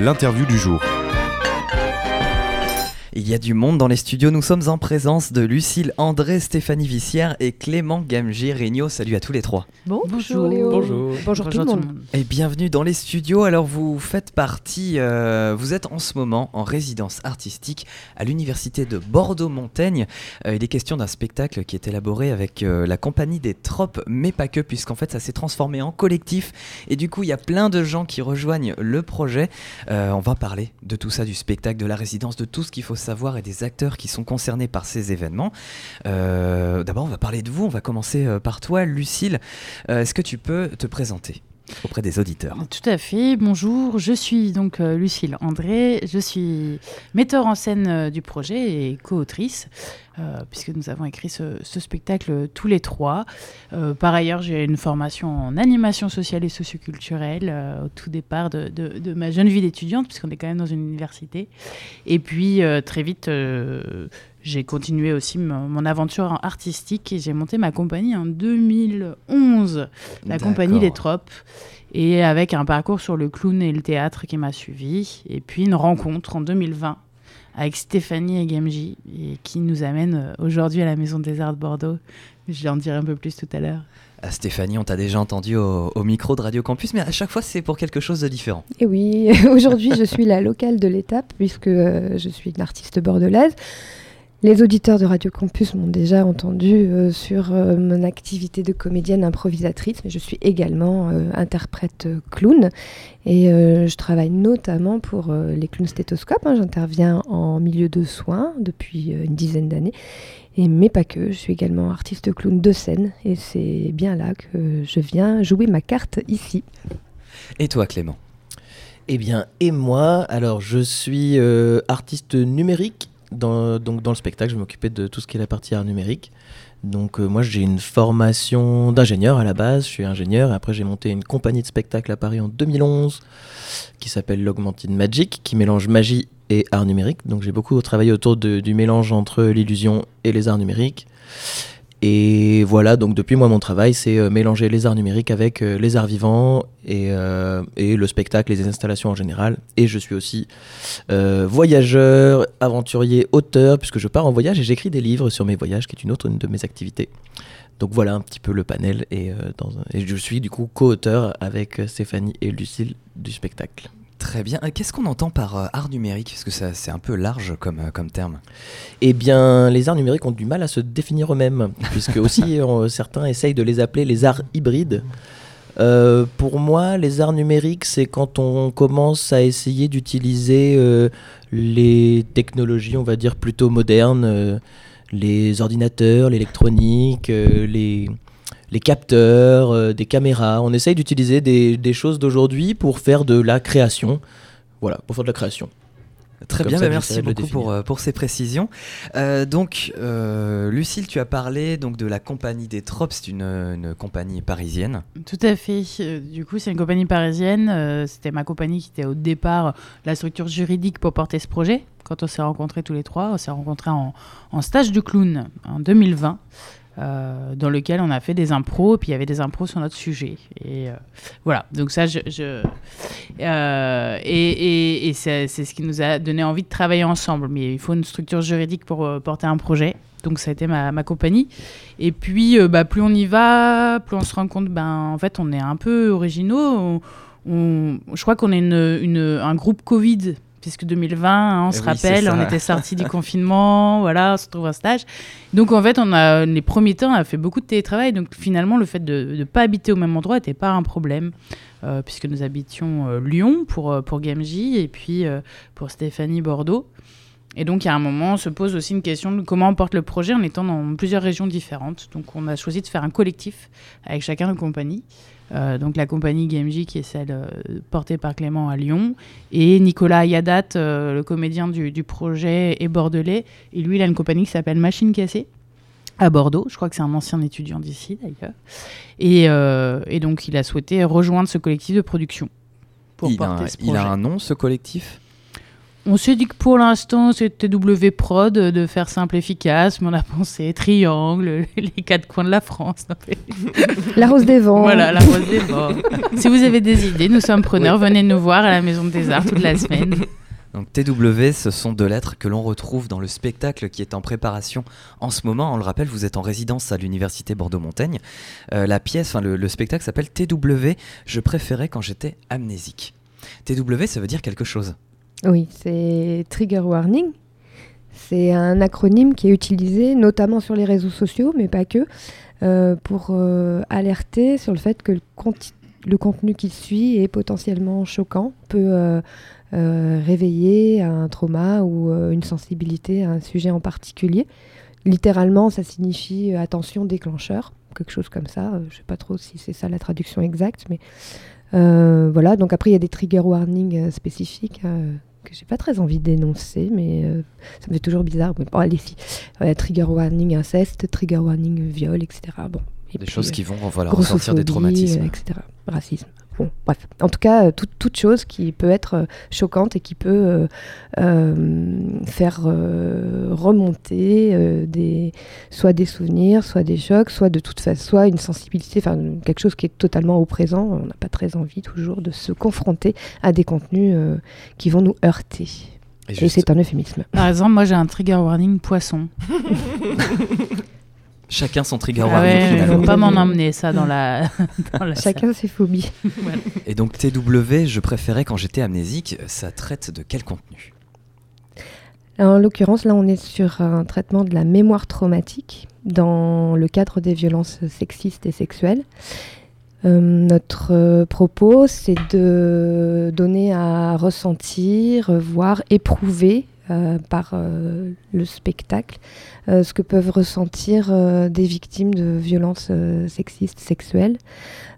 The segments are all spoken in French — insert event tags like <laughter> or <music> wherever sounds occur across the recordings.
l'interview du jour. Il y a du monde dans les studios. Nous sommes en présence de Lucille André, Stéphanie Vissière et Clément Gamgi Regnault. Salut à tous les trois. bonjour Léo. Bonjour. Bonjour, tout, le monde. Et bienvenue dans les studios. Alors vous faites partie, euh, vous êtes en ce moment en résidence artistique à l'université de Bordeaux-Montaigne. Euh, il est question d'un spectacle qui est élaboré avec euh, la compagnie des tropes, mais pas que, puisqu'en fait ça s'est transformé en collectif. Et du coup il y a plein de gens qui rejoignent le projet. on va parler de tout ça, du spectacle, de la résidence, de tout ce qu'il faut savoir et des acteurs qui sont concernés par ces événements. Euh, d'abord, on va parler de vous. On va commencer euh, par toi, Lucille. Euh, est-ce que tu peux te présenter? Auprès des auditeurs. Tout à fait. Bonjour, je suis donc Lucille André. Je suis metteur en scène du projet et co-autrice. Euh, puisque nous avons écrit ce, spectacle tous les trois. Euh, par ailleurs, j'ai une formation en animation sociale et socioculturelle euh, au tout départ de, de, ma jeune vie d'étudiante, puisqu'on est quand même dans une université. Et puis, très vite, j'ai continué aussi mon, aventure artistique et j'ai monté ma compagnie en 2011, la compagnie Les Tropes et avec un parcours sur le clown et le théâtre qui m'a suivi, et puis une rencontre en 2020 avec Stéphanie et Gamji, et qui nous amène euh, aujourd'hui à la Maison des Arts de Bordeaux. Je vais en dire un peu plus tout à l'heure. Ah, Stéphanie, on t'a déjà entendu au, micro de Radio Campus, mais à chaque fois c'est pour quelque chose de différent. Et oui, <laughs> aujourd'hui je suis la locale de l'étape, puisque euh, je suis une artiste bordelaise. Les auditeurs de Radio Campus m'ont déjà entendu euh, sur euh, mon activité de comédienne improvisatrice, mais je suis également euh, interprète clown et je travaille notamment pour les clowns stéthoscopes. Hein. J'interviens en milieu de soins depuis une dizaine d'années. Et, mais pas que, je suis également artiste clown de scène et c'est bien là que je viens jouer ma carte ici. Et toi Clément? Eh bien, et moi, alors je suis artiste numérique dans, donc dans le spectacle, je m'occupais de tout ce qui est la partie art numérique. Donc euh, moi j'ai une formation d'ingénieur à la base, je suis ingénieur et après j'ai monté une compagnie de spectacle à Paris en 2011 qui s'appelle l'Augmented Magic qui mélange magie et art numérique. Donc j'ai beaucoup travaillé autour du mélange entre l'illusion et les arts numériques. Et voilà, donc depuis moi, mon travail, c'est euh, mélanger les arts numériques avec euh, les arts vivants et, euh, et, le spectacle, les installations en général. Et je suis aussi voyageur, aventurier, auteur, puisque je pars en voyage et j'écris des livres sur mes voyages, qui est une autre de mes activités. Donc voilà un petit peu le panel. Et, et je suis du coup co-auteur avec Stéphanie et Lucille du spectacle. Très bien. Euh, qu'est-ce qu'on entend par euh, art numérique? Parce que c'est un peu large comme, euh, comme terme. Eh bien, les arts numériques ont du mal à se définir eux-mêmes, <laughs> puisque aussi certains essayent de les appeler les arts hybrides. pour moi, les arts numériques, c'est quand on commence à essayer d'utiliser les technologies, on va dire, plutôt modernes, les ordinateurs, l'électronique, les, les capteurs, euh, des caméras. On essaye d'utiliser des, choses d'aujourd'hui pour faire de la création. Voilà, pour faire de la création. Très bien, bah, merci beaucoup pour, euh, pour, ces précisions. Euh, donc, Lucille, tu as parlé donc, de la compagnie des Tropes, c'est une, une, compagnie parisienne. Tout à fait. Du coup, c'est une compagnie parisienne. C'était ma compagnie qui était au départ la structure juridique pour porter ce projet. Quand on s'est rencontrés tous les trois, on s'est rencontrés en, en, stage de clown en 2020. Euh, dans lequel on a fait des impros, et puis il y avait des impros sur notre sujet. Et euh, voilà, donc ça, je. Euh, et, et, c'est ce qui nous a donné envie de travailler ensemble. Mais il faut une structure juridique pour porter un projet. Donc ça a été ma, ma compagnie. Et puis, bah, plus on y va, plus on se rend compte, ben, en fait, on est un peu originaux. Je crois qu'on est une, une, un groupe Covid puisque 2020, hein, on se rappelle, on était sorti du <laughs> confinement, voilà, on se trouve en stage. Donc en fait, on a les premiers temps, on a fait beaucoup de télétravail. Donc finalement, le fait de ne pas habiter au même endroit n'était pas un problème, euh, puisque nous habitions euh, Lyon pour, euh, pour Gamji et puis pour Stéphanie Bordeaux. Et donc, il y a un moment, on se pose aussi une question de comment on porte le projet en étant dans plusieurs régions différentes. Donc, on a choisi de faire un collectif avec chacun de compagnies. Euh, donc la compagnie GMJ qui est celle euh, portée par Clément à Lyon et Nicolas Ayadat, euh, le comédien du, projet est bordelais et lui il a une compagnie qui s'appelle Machine Cassée à Bordeaux. Je crois que c'est un ancien étudiant d'ici d'ailleurs. Et, donc il a souhaité rejoindre ce collectif de production. Pour il, a, il a un nom ce collectif? On s'est dit que pour l'instant, c'était W Prod de faire simple efficace, mais on a <laughs> pensé triangle, <laughs> les quatre coins de la France. <laughs> la rose des vents. Voilà, la rose des vents. si vous avez des idées, nous sommes preneurs. Venez nous voir à la Maison des Arts toute la semaine. Donc TW, ce sont deux lettres que l'on retrouve dans le spectacle qui est en préparation en ce moment. On le rappelle, vous êtes en résidence à l'université Bordeaux-Montaigne. Euh, la pièce, enfin le, le spectacle s'appelle TW. Je préférais quand j'étais amnésique. TW, ça veut dire quelque chose. Oui, c'est Trigger Warning. C'est un acronyme qui est utilisé notamment sur les réseaux sociaux, mais pas que, euh, pour euh, alerter sur le fait que le, contenu qui suit est potentiellement choquant, peut euh, réveiller un trauma ou une sensibilité à un sujet en particulier. Littéralement, ça signifie attention déclencheur, quelque chose comme ça. je ne sais pas trop si c'est ça la traduction exacte, mais voilà. Donc après, il y a des trigger warnings spécifiques que j'ai pas très envie d'énoncer, mais euh, ça me fait toujours bizarre. Bon, allez, si. trigger warning inceste, trigger warning viol, etc. Bon. des choses qui vont voilà, ressentir des traumatismes. etc. Racisme. Bon, bref. En tout cas, euh, toute chose qui peut être euh, choquante et qui peut euh, faire remonter des, soit des souvenirs, soit des chocs, soit de toute façon, soit une sensibilité, enfin quelque chose qui est totalement au présent. On n'a pas très envie toujours de se confronter à des contenus qui vont nous heurter. Et, et c'est un euphémisme. Par exemple, moi j'ai un trigger warning poisson. <laughs> Chacun son trigger ah warning. ne faut pas m'en emmener ça dans <laughs> la. Chacun ses phobies. <laughs> Et donc TW, je préférais quand j'étais amnésique, ça traite de quel contenu? En l'occurrence, là, on est sur un traitement de la mémoire traumatique dans le cadre des violences sexistes et sexuelles. Euh, notre euh, propos, c'est de donner à ressentir, voir, éprouver euh, par euh, le spectacle, euh, ce que peuvent ressentir des victimes de violences sexistes, sexuelles,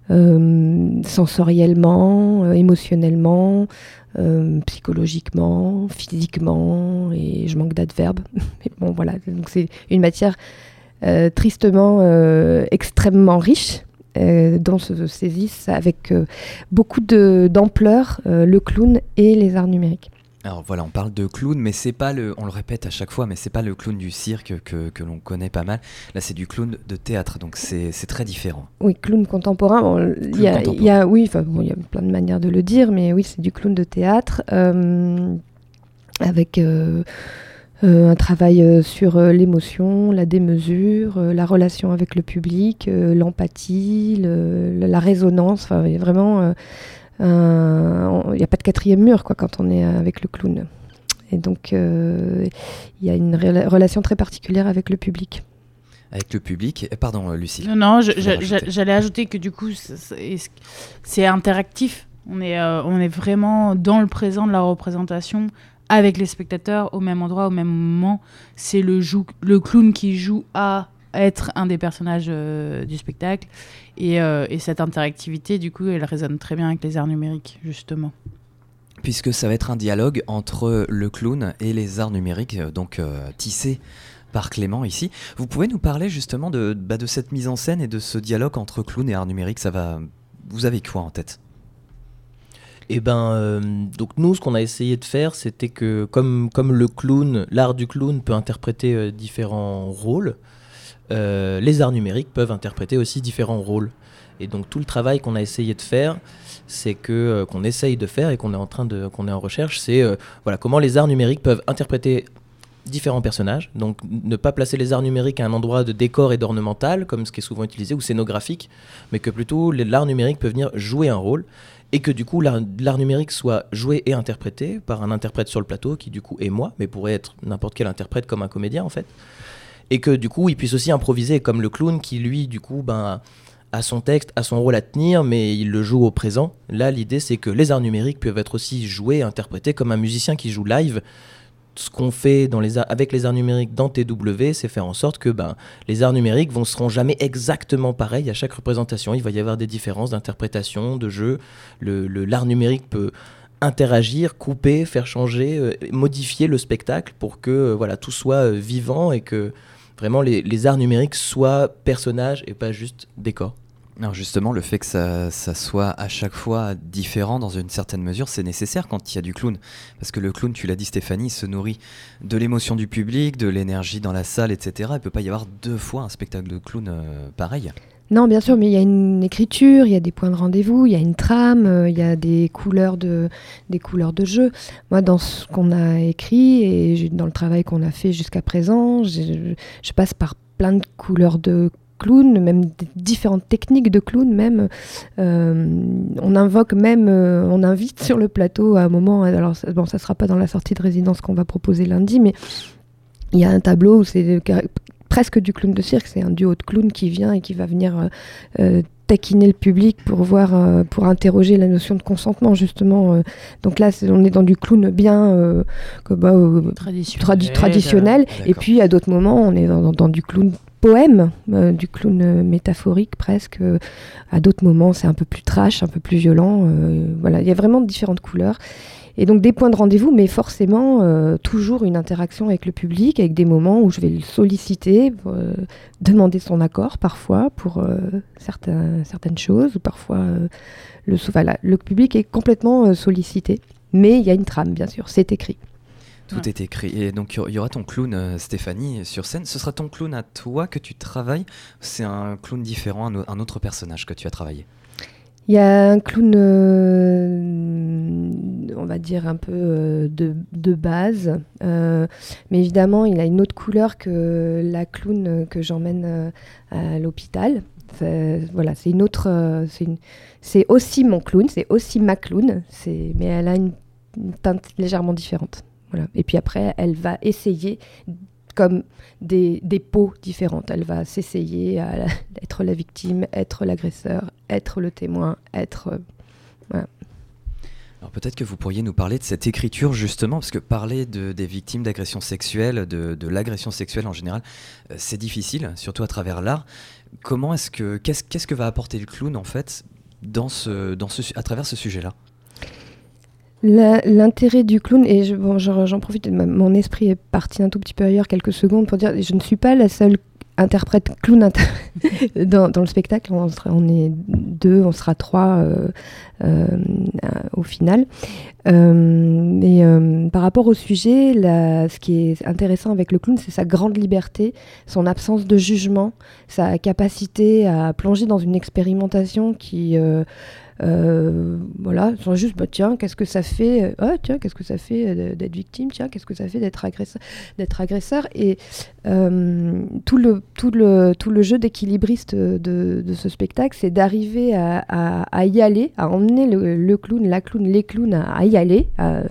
sensoriellement, émotionnellement, psychologiquement, physiquement, et je manque d'adverbes. <laughs> C'est une matière tristement extrêmement riche. dont se saisissent avec beaucoup d'ampleur le clown et les arts numériques. Alors voilà, on parle de clown, mais c'est pas le, on le répète à chaque fois, mais c'est pas le clown du cirque que, que l'on connaît pas mal. Là, c'est du clown de théâtre, donc c'est très différent. Oui, clown contemporain. Il y, a, oui, il y a plein de manières de le dire, mais oui, c'est du clown de théâtre euh, avec. Euh, euh, un travail sur l'émotion, la démesure, la relation avec le public, l'empathie, la résonance. Enfin, vraiment il n'y a pas de quatrième mur quoi, quand on est avec le clown. Et donc, euh, il y a une relation très particulière avec le public. Avec le public Pardon, euh, Lucie. Non, non, j'allais ajouter que du coup, c'est interactif. On est, on est vraiment dans le présent de la représentation avec les spectateurs au même endroit, au même moment. C'est le, le clown qui joue à être un des personnages du spectacle. Euh, et, cette interactivité, du coup, elle résonne très bien avec les arts numériques, justement. Puisque ça va être un dialogue entre le clown et les arts numériques, euh, donc euh, tissé par Clément ici. Vous pouvez nous parler justement de, bah, de cette mise en scène et de ce dialogue entre clown et art numérique ça va... Vous avez quoi en tête? Eh ben, donc nous, ce qu'on a essayé de faire, c'était que comme, comme le clown, l'art du clown peut interpréter différents rôles, euh, les arts numériques peuvent interpréter aussi différents rôles. Et donc tout le travail qu'on a essayé de faire, c'est que euh, qu'on essaye de faire et qu'on est en train de qu'on est en recherche, c'est euh, voilà comment les arts numériques peuvent interpréter différents personnages. Donc ne pas placer les arts numériques à un endroit de décor et d'ornemental comme ce qui est souvent utilisé ou scénographique, mais que plutôt l'art numérique peut venir jouer un rôle et que du coup l'art numérique soit joué et interprété par un interprète sur le plateau qui du coup est moi, mais pourrait être n'importe quel interprète comme un comédien en fait et que du coup il puisse aussi improviser comme le clown qui lui du coup ben a son texte, a son rôle à tenir, mais il le joue au présent. Là, l'idée, c'est que les arts numériques peuvent être aussi joués, interprétés comme un musicien qui joue live. Ce qu'on fait avec les arts numériques dans TW, c'est faire en sorte que ben, les arts numériques ne seront jamais exactement pareils à chaque représentation. Il va y avoir des différences d'interprétation, de jeu. Le, l'art numérique peut interagir, couper, faire changer, euh, modifier le spectacle pour que euh, voilà tout soit euh, vivant et que vraiment les, arts numériques soient personnages et pas juste décors. Alors justement, le fait que ça, soit à chaque fois différent dans une certaine mesure, c'est nécessaire quand il y a du clown. Parce que le clown, tu l'as dit Stéphanie, se nourrit de l'émotion du public, de l'énergie dans la salle, etc. Il ne peut pas y avoir deux fois un spectacle de clown euh, pareil. Non, bien sûr, mais il y a une écriture, il y a des points de rendez-vous, il y a une trame, euh, il y a des couleurs de, jeu. Moi, dans ce qu'on a écrit et dans le travail qu'on a fait jusqu'à présent, je, je passe par plein de couleurs de clown, même différentes techniques de clown, même. Euh, on invoque même, euh, on invite sur le plateau à un moment, alors bon, ça sera pas dans la sortie de résidence qu'on va proposer lundi, mais il y a un tableau où c'est presque du clown de cirque, c'est un duo de clowns qui vient et qui va venir euh, taquiner le public pour voir, pour interroger la notion de consentement justement. donc là, on est dans du clown bien bah, traditionnel. traditionnel. Et puis à d'autres moments, on est dans, dans, du clown poème, euh, du clown euh, métaphorique presque. Euh, à d'autres moments, c'est un peu plus trash, un peu plus violent. voilà, il y a vraiment différentes couleurs. Et donc des points de rendez-vous, mais forcément toujours une interaction avec le public, avec des moments où je vais le solliciter, demander son accord parfois pour certaines choses, ou parfois le, voilà, le public est complètement sollicité. Mais il y a une trame, bien sûr, c'est écrit. Tout est écrit. Et donc, il y aura ton clown, euh, Stéphanie, sur scène. Ce sera ton clown à toi que tu travailles C'est un clown différent, un, autre personnage que tu as travaillé Il y a un clown, euh, on va dire, un peu euh, de, de, base. mais évidemment, il a une autre couleur que la clown que j'emmène à l'hôpital. Voilà, c'est une autre. c'est aussi mon clown, c'est aussi ma clown, mais elle a une teinte légèrement différente. Et puis après, elle va essayer comme des, des peaux différentes. Elle va s'essayer à être la victime, être l'agresseur, être le témoin, être... Euh, voilà. Alors peut-être que vous pourriez nous parler de cette écriture justement, parce que parler de, des victimes d'agressions sexuelles, de, l'agression sexuelle en général, euh, c'est difficile, surtout à travers l'art. Comment est-ce que qu'est-ce, que va apporter le clown en fait à travers ce sujet-là? L'intérêt du clown, et j'en profite, mon esprit est parti un tout petit peu ailleurs quelques secondes pour dire je ne suis pas la seule interprète clown <laughs> dans, le spectacle. On, on, est deux, on sera trois euh, euh, au final. Euh, mais par rapport au sujet, ce qui est intéressant avec le clown, c'est sa grande liberté, son absence de jugement, sa capacité à plonger dans une expérimentation qui euh, voilà, sont juste, bah, tiens, qu'est-ce que ça fait oh, Tiens, qu'est-ce que ça fait euh, d'être victime Tiens, qu'est-ce que ça fait d'être agresseur, d'être agresseur Et tout, le, tout, le, tout le jeu d'équilibriste de, ce spectacle, c'est d'arriver à, à, y aller, à emmener le, clown, la clown, les clowns à, y aller, à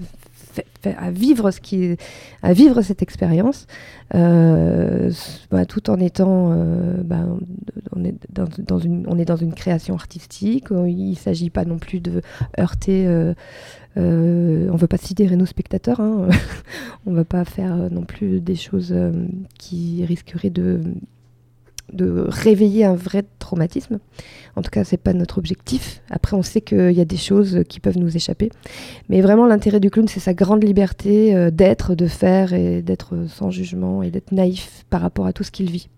à vivre ce qui à vivre cette expérience euh, bah, tout en étant euh, bah, on est dans, une on est dans une création artistique il ne s'agit pas non plus de heurter euh, on veut pas sidérer nos spectateurs hein. <laughs> on va pas faire non plus des choses qui risqueraient de de réveiller un vrai traumatisme. En tout cas, c'est pas notre objectif. Après, on sait qu'il y a des choses qui peuvent nous échapper. Mais vraiment, l'intérêt du clown, c'est sa grande liberté euh, d'être, de faire et d'être sans jugement et d'être naïf par rapport à tout ce qu'il vit.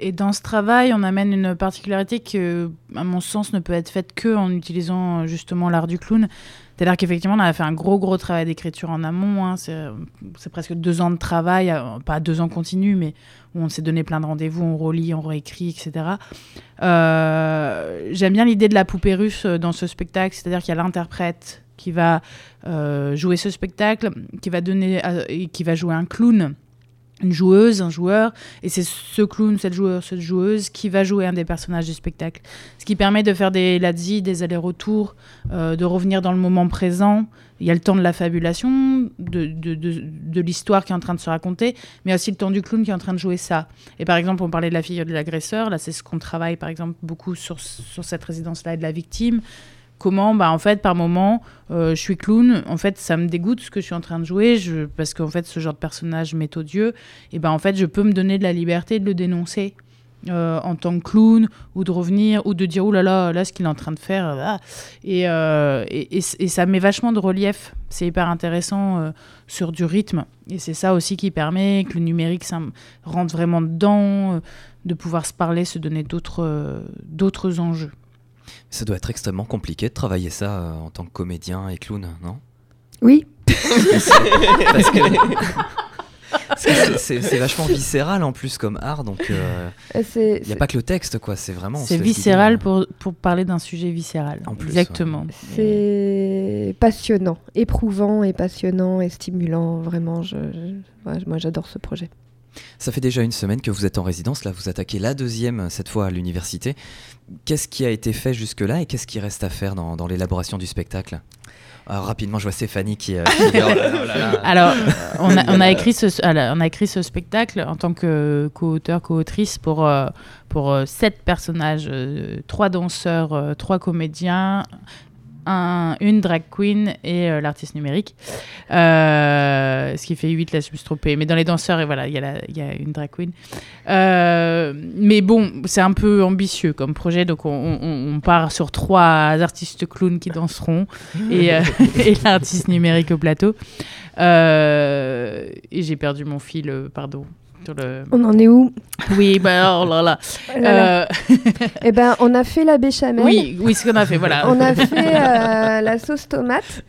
Et, dans ce travail, on amène une particularité qui, à mon sens, ne peut être faite que en utilisant justement l'art du clown. C'est-à-dire qu'effectivement, on a fait un gros, gros travail d'écriture en amont. Hein. C'est presque deux ans de travail, euh, pas deux ans continus, mais on s'est donné plein de rendez-vous, on relit, on réécrit, etc. Euh, j'aime bien l'idée de la poupée russe dans ce spectacle, c'est-à-dire qu'il y a l'interprète qui va euh, jouer ce spectacle, qui va, donner, qui va jouer un clown une joueuse, un joueur, et c'est ce clown, cette joueuse, cette joueuse qui va jouer un des personnages du spectacle. Ce qui permet de faire des lazzi, des allers-retours, euh, de revenir dans le moment présent. Il y a le temps de la fabulation, de, de, de, l'histoire qui est en train de se raconter, mais aussi le temps du clown qui est en train de jouer ça. Et par exemple, on parlait de la figure de l'agresseur, là c'est ce qu'on travaille par exemple beaucoup sur, sur cette résidence-là et de la victime comment bah en fait par moment euh, je suis clown en fait ça me dégoûte ce que je suis en train de jouer parce qu'en fait ce genre de personnage m'est odieux et ben en fait je peux me donner de la liberté de le dénoncer euh, en tant que clown ou de revenir ou de dire oh là là là ce qu'il est en train de faire là. Euh, et, et, et, ça met vachement de relief c'est hyper intéressant sur du rythme et c'est ça aussi qui permet que le numérique ça rentre vraiment dedans de pouvoir se parler se donner d'autres d'autres enjeux Ça doit être extrêmement compliqué de travailler ça euh, en tant que comédien et clown, non? Oui, Parce que c'est- vachement viscéral en plus comme art, donc euh, il n'y a pas que le texte, quoi. C'est vraiment. C'est viscéral euh. pour, pour parler d'un sujet viscéral. En plus, Exactement. c'est passionnant, éprouvant et passionnant et stimulant. Vraiment, je, je- ouais, moi j'adore ce projet. Ça fait déjà une semaine que vous êtes en résidence. Là, vous attaquez la deuxième, cette fois à l'université. Qu'est-ce qui a été fait jusque-là et qu'est-ce qui reste à faire dans, dans l'élaboration du spectacle? Alors, Rapidement, je vois Stéphanie qui. euh, qui <laughs> oh là oh là. Alors, on a, on, a écrit ce, on a écrit ce spectacle en tant que co-auteur, co-autrice pour, euh, pour euh, sept personnages, euh, trois danseurs, euh, trois comédiens, un, une drag queen et euh, l'artiste numérique. Euh, ce qui fait 8, là, je me suis trompée. Mais dans les danseurs, et voilà, il y, y a une drag queen. Euh, mais bon, c'est un peu ambitieux comme projet. Donc, on, on- on part sur trois artistes clowns qui danseront et, <laughs> et l'artiste numérique au plateau. Et j'ai perdu mon fil, pardon. Sur le... On en est où? Oui, bah, oh là là. Oh là là. Euh, Eh ben, on a fait la béchamel. oui, oui, ce qu'on a fait, voilà. On a fait euh, la sauce tomate.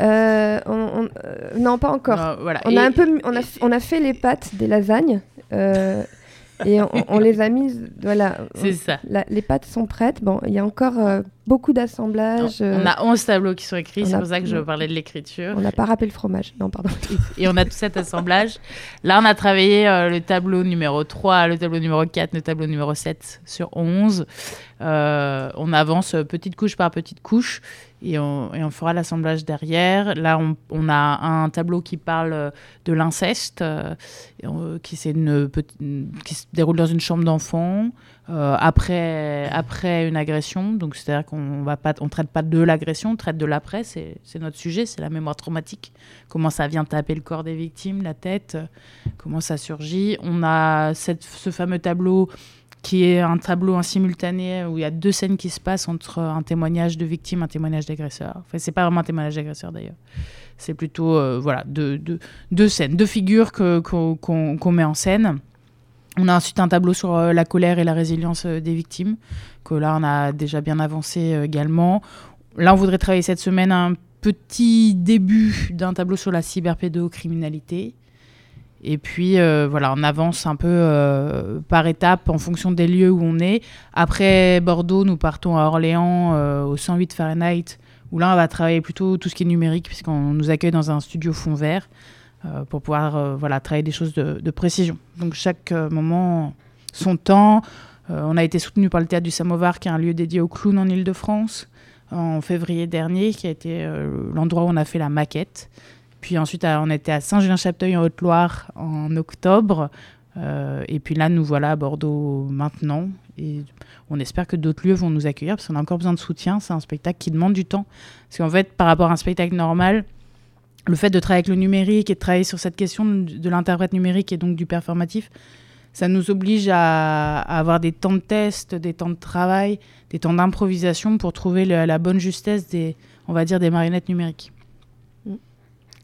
Euh, on- on- non, pas encore. Non, voilà. On Et- a un peu, on a, on a fait les pâtes des lasagnes euh, et on, on <laughs> les a mises. Voilà. C'est ça. La- les pâtes sont prêtes. Bon, il y a encore euh, beaucoup d'assemblage. euh, On a 11 tableaux qui sont écrits, c'est a- pour ça que je parlais de l'écriture. on n'a pas râpé le fromage. Non, pardon. <laughs> Et on a tout cet assemblage. Là, on a travaillé euh, le tableau numéro 3, le tableau numéro 4, le tableau numéro 7 sur 11. Euh, on avance euh, petite couche par petite couche et on, et on fera l'assemblage derrière. Là, on, on a un tableau qui parle euh, de l'inceste, euh, qui se déroule dans une chambre d'enfant. Euh, après, après une agression, donc c'est-à-dire qu'on on traite pas de l'agression, on traite de l'après, c'est notre sujet, c'est la mémoire traumatique comment ça vient taper le corps des victimes, la tête, comment ça surgit. On a cette- ce fameux tableau qui est un tableau en simultané où il y a deux scènes qui se passent entre un témoignage de victime, un témoignage d'agresseur. Enfin, c'est pas vraiment un témoignage d'agresseur d'ailleurs. C'est plutôt euh, voilà deux, deux- deux scènes, deux figures qu'on qu'on met en scène. On a ensuite un tableau sur euh, la colère et la résilience euh, des victimes, que là on a déjà bien avancé euh, également. Là on voudrait travailler cette semaine un petit début d'un tableau sur la cyberpédocriminalité. Et puis voilà, on avance un peu par étapes en fonction des lieux où on est. Après Bordeaux, nous partons à Orléans au 108 Fahrenheit, où là on va travailler plutôt tout ce qui est numérique, puisqu'on nous accueille dans un studio fond vert euh, pour pouvoir euh, voilà, travailler des choses de, précision. Donc chaque euh, moment, son temps. On a été soutenu par le Théâtre du Samovar, qui est un lieu dédié aux clowns en Ile-de-France, en février dernier, qui a été l'endroit où on a fait la maquette. Puis ensuite, on était à Saint-Julien-Chapteuil en Haute-Loire en octobre. Et puis là, nous voilà à Bordeaux maintenant. Et on espère que d'autres lieux vont nous accueillir parce qu'on a encore besoin de soutien. C'est un spectacle qui demande du temps. Parce qu'en fait, par rapport à un spectacle normal, le fait de travailler avec le numérique et de travailler sur cette question de, de l'interprète numérique et donc du performatif, ça nous oblige à, à avoir des temps de test, des temps de travail, des temps d'improvisation pour trouver le- la bonne justesse des, on va dire, des marionnettes numériques.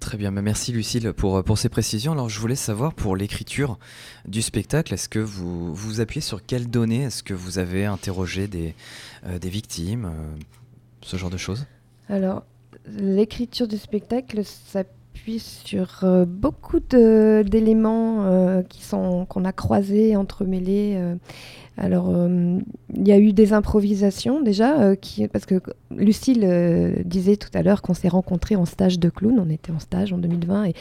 Très bien, bah merci Lucille pour, pour ces précisions. Alors je voulais savoir pour l'écriture du spectacle, est-ce que vous vous appuyez sur quelles données? Est-ce que vous avez interrogé des, euh, des victimes euh, Ce genre de choses? Alors, l'écriture du spectacle s'appuie sur euh, beaucoup d'éléments euh, qui sont qu'on a croisés, entremêlés. euh. Alors, il y a eu des improvisations déjà, parce que Lucille disait tout à l'heure qu'on s'est rencontrés en stage de clown. On était en stage en 2020 et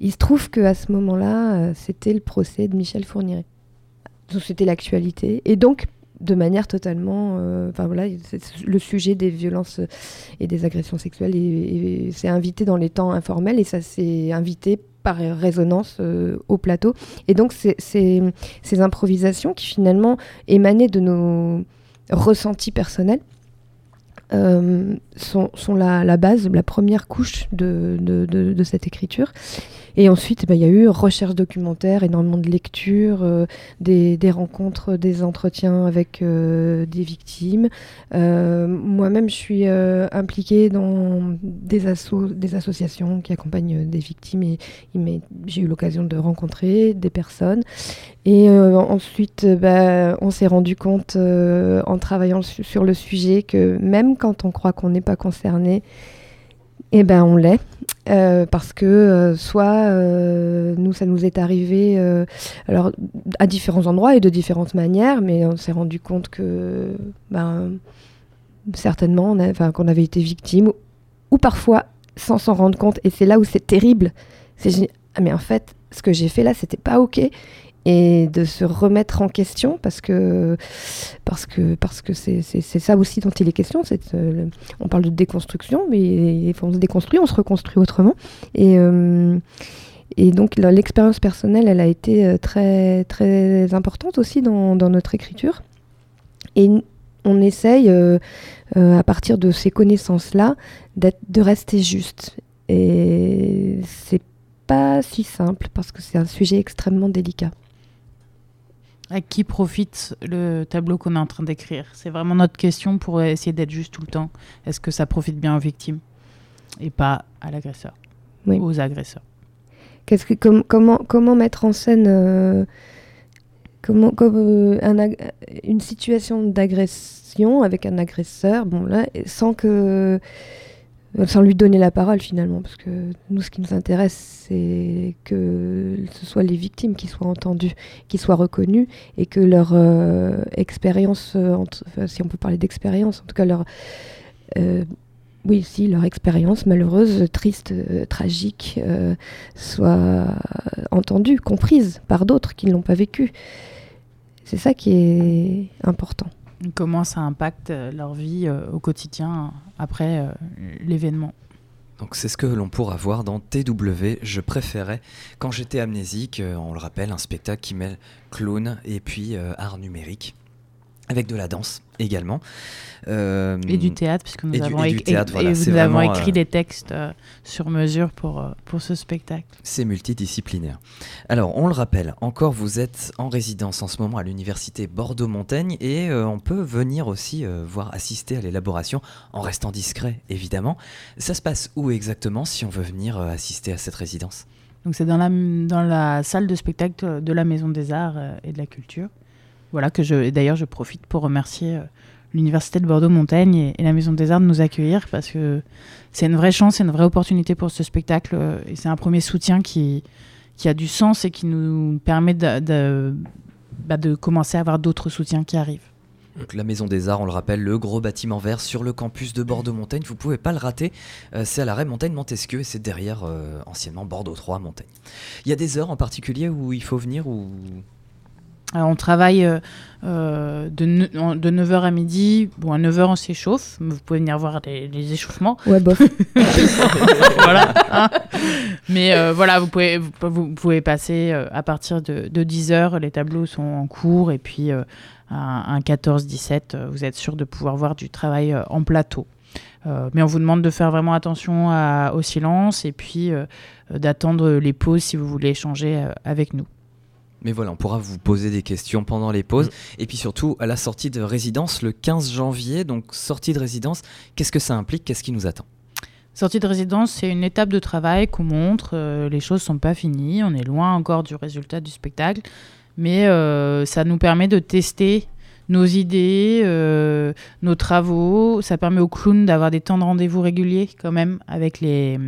il se trouve qu'à ce moment-là, c'était le procès de Michel Fourniret. C'était l'actualité. Et donc, de manière totalement. euh, Enfin voilà, le sujet des violences et des agressions sexuelles et, c'est invité dans les temps informels et ça s'est invité par résonance euh, au plateau. Et donc c'est- ces improvisations qui finalement émanaient de nos ressentis personnels sont, sont la, base, la première couche de, de, de, cette écriture. Et ensuite, bah, il y a eu recherche documentaire, énormément de lectures, euh, des, des, rencontres, des entretiens avec euh, des victimes. Euh, moi-même, je suis impliquée dans des, assos, des associations qui accompagnent des victimes et, j'ai eu l'occasion de rencontrer des personnes. Et ensuite, bah, on s'est rendu compte en travaillant sur le sujet que même quand on croit qu'on n'est pas concerné, eh ben on l'est. Euh, parce que euh, soit euh, nous ça nous est arrivé alors à différents endroits et de différentes manières mais on s'est rendu compte que ben, certainement on qu'on avait été victime ou parfois sans s'en rendre compte. Et c'est là où c'est terrible. C'est ah, mais en fait ce que j'ai fait là c'était pas ok et de se remettre en question parce que parce que parce que c'est ça aussi dont il est question euh, on parle de déconstruction mais on se déconstruit on se reconstruit autrement. Et euh, donc l'expérience personnelle elle a été euh, très très importante aussi dans, dans notre écriture. Et on essaye à partir de ces connaissances là de rester juste. Et c'est pas si simple parce que c'est un sujet extrêmement délicat à qui profite le tableau qu'on est en train d'écrire? C'est vraiment notre question pour essayer d'être juste tout le temps. Est-ce que ça profite bien aux victimes? Et pas à l'agresseur, aux agresseurs. Qu'est-ce que, comment, comment mettre en scène euh, comment, comme, euh, un, une situation d'agression avec un agresseur, bon là, sans que sans lui donner la parole finalement, parce que nous, ce qui nous intéresse, c'est que ce soit les victimes qui soient entendues, qui soient reconnues, et que leur euh, expérience, euh, si on peut parler d'expérience, en tout cas leur, euh, oui, si leur expérience malheureuse, triste, tragique, soit entendue, comprise par d'autres qui ne l'ont pas vécue. C'est ça qui est important. Comment ça impacte euh, leur vie euh, au quotidien après euh, l'événement donc c'est ce que l'on pourra voir dans TW. Je préférais quand j'étais amnésique, on le rappelle, un spectacle qui mêle clown et puis art numérique avec de la danse également. Euh, et du théâtre, puisque nous avons, avons écrit euh, des textes euh, sur mesure pour, pour ce spectacle. C'est multidisciplinaire. Alors, on le rappelle, encore vous êtes en résidence en ce moment à l'université Bordeaux-Montaigne et on peut venir aussi voir assister à l'élaboration en restant discret, évidemment. Ça se passe où exactement si on veut venir assister à cette résidence? Donc c'est dans la, dans la salle de spectacle de la Maison des Arts et de la Culture. Voilà, que je, d'ailleurs, je profite pour remercier euh, l'Université de Bordeaux-Montaigne et, la Maison des Arts de nous accueillir parce que c'est une vraie chance, c'est une vraie opportunité pour ce spectacle euh, et c'est un premier soutien qui, qui a du sens et qui nous permet de, de, bah, commencer à avoir d'autres soutiens qui arrivent. La Maison des Arts, on le rappelle, le gros bâtiment vert sur le campus de Bordeaux-Montaigne. Vous pouvez pas le rater. Euh, c'est à l'arrêt Montaigne-Montesquieu et c'est derrière anciennement Bordeaux 3 Montaigne. Il y a des heures en particulier où il faut venir ou on travaille euh, euh, de, de, 9h à midi. Bon, à 9h, on s'échauffe. Vous pouvez venir voir les, échauffements. Ouais, bof. <laughs> voilà. Hein. Mais euh, voilà, vous pouvez, vous, pouvez passer à partir de, 10h. Les tableaux sont en cours. Et puis, à, 14-17, vous êtes sûr de pouvoir voir du travail en plateau. mais on vous demande de faire vraiment attention au silence et puis d'attendre les pauses si vous voulez échanger avec nous. Mais voilà, on pourra vous poser des questions pendant les pauses. Mm. Et puis surtout, à la sortie de résidence, le 15 janvier, donc sortie de résidence, qu'est-ce que ça implique? Qu'est-ce qui nous attend? Sortie de résidence, c'est une étape de travail qu'on montre. Euh, les choses ne sont pas finies. On est loin encore du résultat du spectacle. Mais euh, ça nous permet de tester nos idées, euh, nos travaux. Ça permet aux clowns d'avoir des temps de rendez-vous réguliers quand même avec les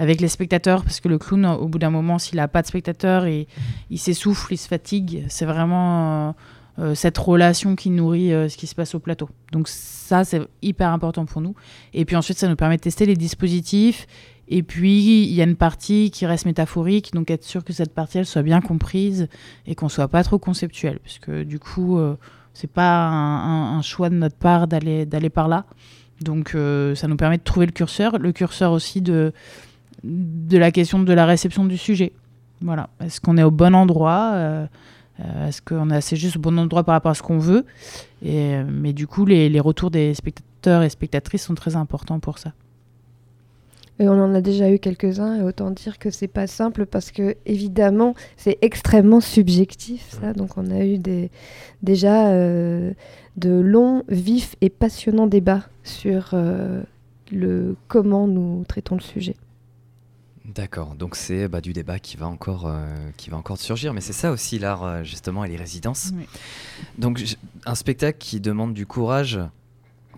avec les spectateurs, parce que le clown, au bout d'un moment, s'il n'a pas de spectateurs, et, il s'essouffle, il se fatigue. C'est vraiment euh, euh, cette relation qui nourrit euh, ce qui se passe au plateau. Donc ça, c'est hyper important pour nous. Et puis ensuite, ça nous permet de tester les dispositifs. Et puis, il y a une partie qui reste métaphorique, donc être sûr que cette partie, elle soit bien comprise et qu'on soit pas trop conceptuel, puisque du coup, c'est pas un, un, choix de notre part d'aller par là. Donc, ça nous permet de trouver le curseur. Le curseur aussi de de la question de la réception du sujet. Voilà. Est-ce qu'on est au bon endroit euh, Est-ce qu'on est assez juste au bon endroit par rapport à ce qu'on veut? Et, Mais du coup, les, retours des, spectateurs et spectatrices sont très importants pour ça. Et on en a déjà eu quelques-uns, et autant dire que c'est pas simple parce que, évidemment, c'est extrêmement subjectif, ça. Donc, on a eu des, déjà euh, de longs, vifs et passionnants débats sur euh, le comment nous traitons le sujet. D'accord, donc c'est bah, du débat qui va encore, euh, qui va encore surgir, mais c'est ça aussi l'art euh, justement et les résidences. Oui. Donc un spectacle qui demande du courage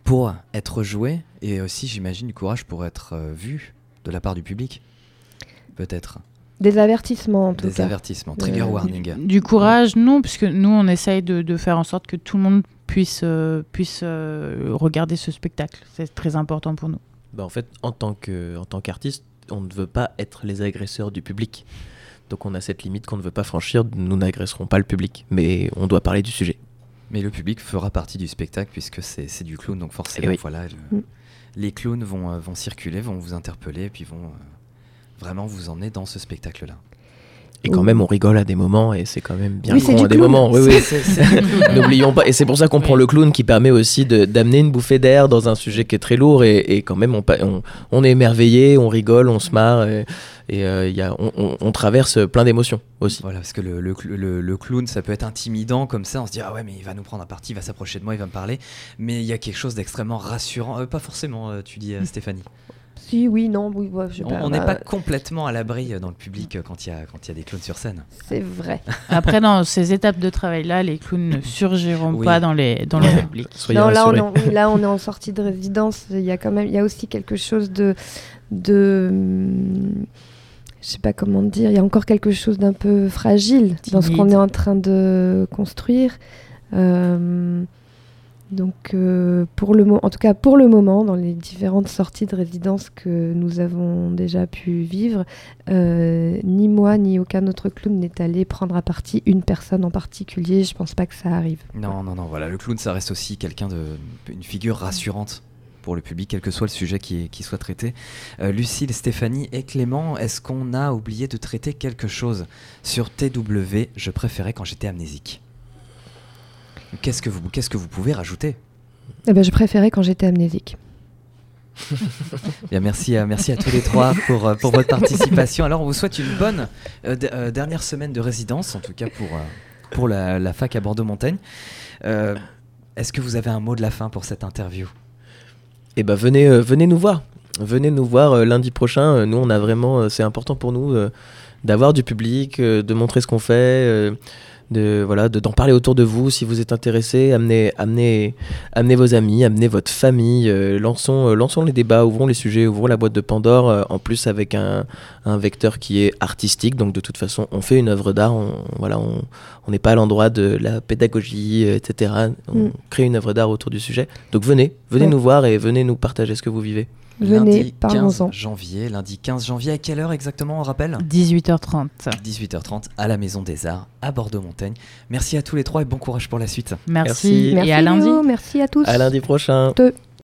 pour être joué et aussi j'imagine du courage pour être euh, vu de la part du public, peut-être. Des avertissements, en tout Des cas. avertissements, trigger Euh, warning. Du courage, non, puisque nous, on essaye de, de faire en sorte que tout le monde puisse, euh, puisse euh, regarder ce spectacle. C'est très important pour nous. Bah, en fait, en tant que- en tant qu'artiste, on ne veut pas être les agresseurs du public. Donc on a cette limite qu'on ne veut pas franchir. Nous n'agresserons pas le public, mais on doit parler du sujet. Mais le public fera partie du spectacle puisque c'est du clown, donc forcément, Eh oui. voilà, le- Mm. les clowns vont, euh, vont circuler, vont vous interpeller et puis vont euh, vraiment vous emmener dans ce spectacle-là. Et quand même, on rigole à des moments et c'est quand même bien Oui, con à des clown. moments. Oui, oui. <laughs> N'oublions pas, et c'est pour ça qu'on Oui. prend le clown qui permet aussi de- d'amener une bouffée d'air dans un sujet qui est très lourd et, et quand même on, on, on est émerveillé, on rigole, on se marre et, et, euh, il y a, on, on- on traverse plein d'émotions aussi. Voilà, parce que le, le cl- le- le clown, ça peut être intimidant comme ça. On se dit, ah ouais, mais il va nous prendre un parti, il va s'approcher de moi, il va me parler. Mais il y a quelque chose d'extrêmement rassurant. Euh, pas forcément, euh, tu dis, euh, Stéphanie. Si, oui, non, oui, ouais, je sais On pas, on n'est bah, pas complètement à l'abri euh, dans le public euh, quand il y, a- quand il y a des clowns sur scène. C'est vrai. <laughs> Après, dans ces étapes de travail-là, les clowns ne <laughs> surgiront Oui. pas dans, les, dans le public. <laughs> Soyez non, là on, est en, là, on est en sortie de résidence. Il y a quand même, il y a aussi quelque chose de, de, je sais pas comment dire. Il y a encore quelque chose d'un peu fragile dans ce qu'on est en train de construire. Euh, donc, euh, pour le mo- en tout cas pour le moment, dans les différentes sorties de résidence que nous avons déjà pu vivre, euh, ni moi ni aucun autre clown n'est allé prendre à partie une personne en particulier. Je pense pas que ça arrive. Non, non, non, voilà. Le clown, ça reste aussi quelqu'un de. une figure rassurante pour le public, quel que soit le sujet qui, qui soit traité. Euh, Lucille, Stéphanie et Clément, est-ce qu'on a oublié de traiter quelque chose sur TW Je préférais quand j'étais amnésique Qu'est-ce que vous, qu'est-ce que vous pouvez rajouter? Eh ben, je préférais quand j'étais amnésique. Bien, merci, à, merci à tous les trois pour, euh, pour votre participation. Alors, on vous souhaite une bonne euh, d- euh, dernière semaine de résidence, en tout cas pour, euh, pour la, la fac à Bordeaux-Montaigne. Euh, Est-ce que vous avez un mot de la fin pour cette interview? Et ben venez, euh, venez nous voir. Venez nous voir euh, lundi prochain. Nous, on a vraiment, euh, c'est important pour nous euh, d'avoir du public, euh, de montrer ce qu'on fait, euh, de voilà, de- d'en parler autour de vous. Si vous êtes intéressé, amenez, amenez, amenez vos amis, amenez votre famille. euh, lançons, euh, lançons les débats, ouvrons les sujets, ouvrons la boîte de Pandore. euh, en plus avec un, un vecteur qui est artistique. Donc de toute façon, on fait une œuvre d'art. On, voilà, on n'est pas à l'endroit de la pédagogie, etc. On Mm. crée une œuvre d'art autour du sujet. Donc venez, venez Ouais. nous voir et venez nous partager ce que vous vivez. Venez, Lundi 15 parlons-en. janvier, lundi 15 janvier, à quelle heure exactement on rappelle? 18h30. 18h30 à la Maison des Arts à Bordeaux-Montaigne. Merci à tous les trois et bon courage pour la suite. Merci. Merci. Et à lundi. Merci à tous. À lundi prochain.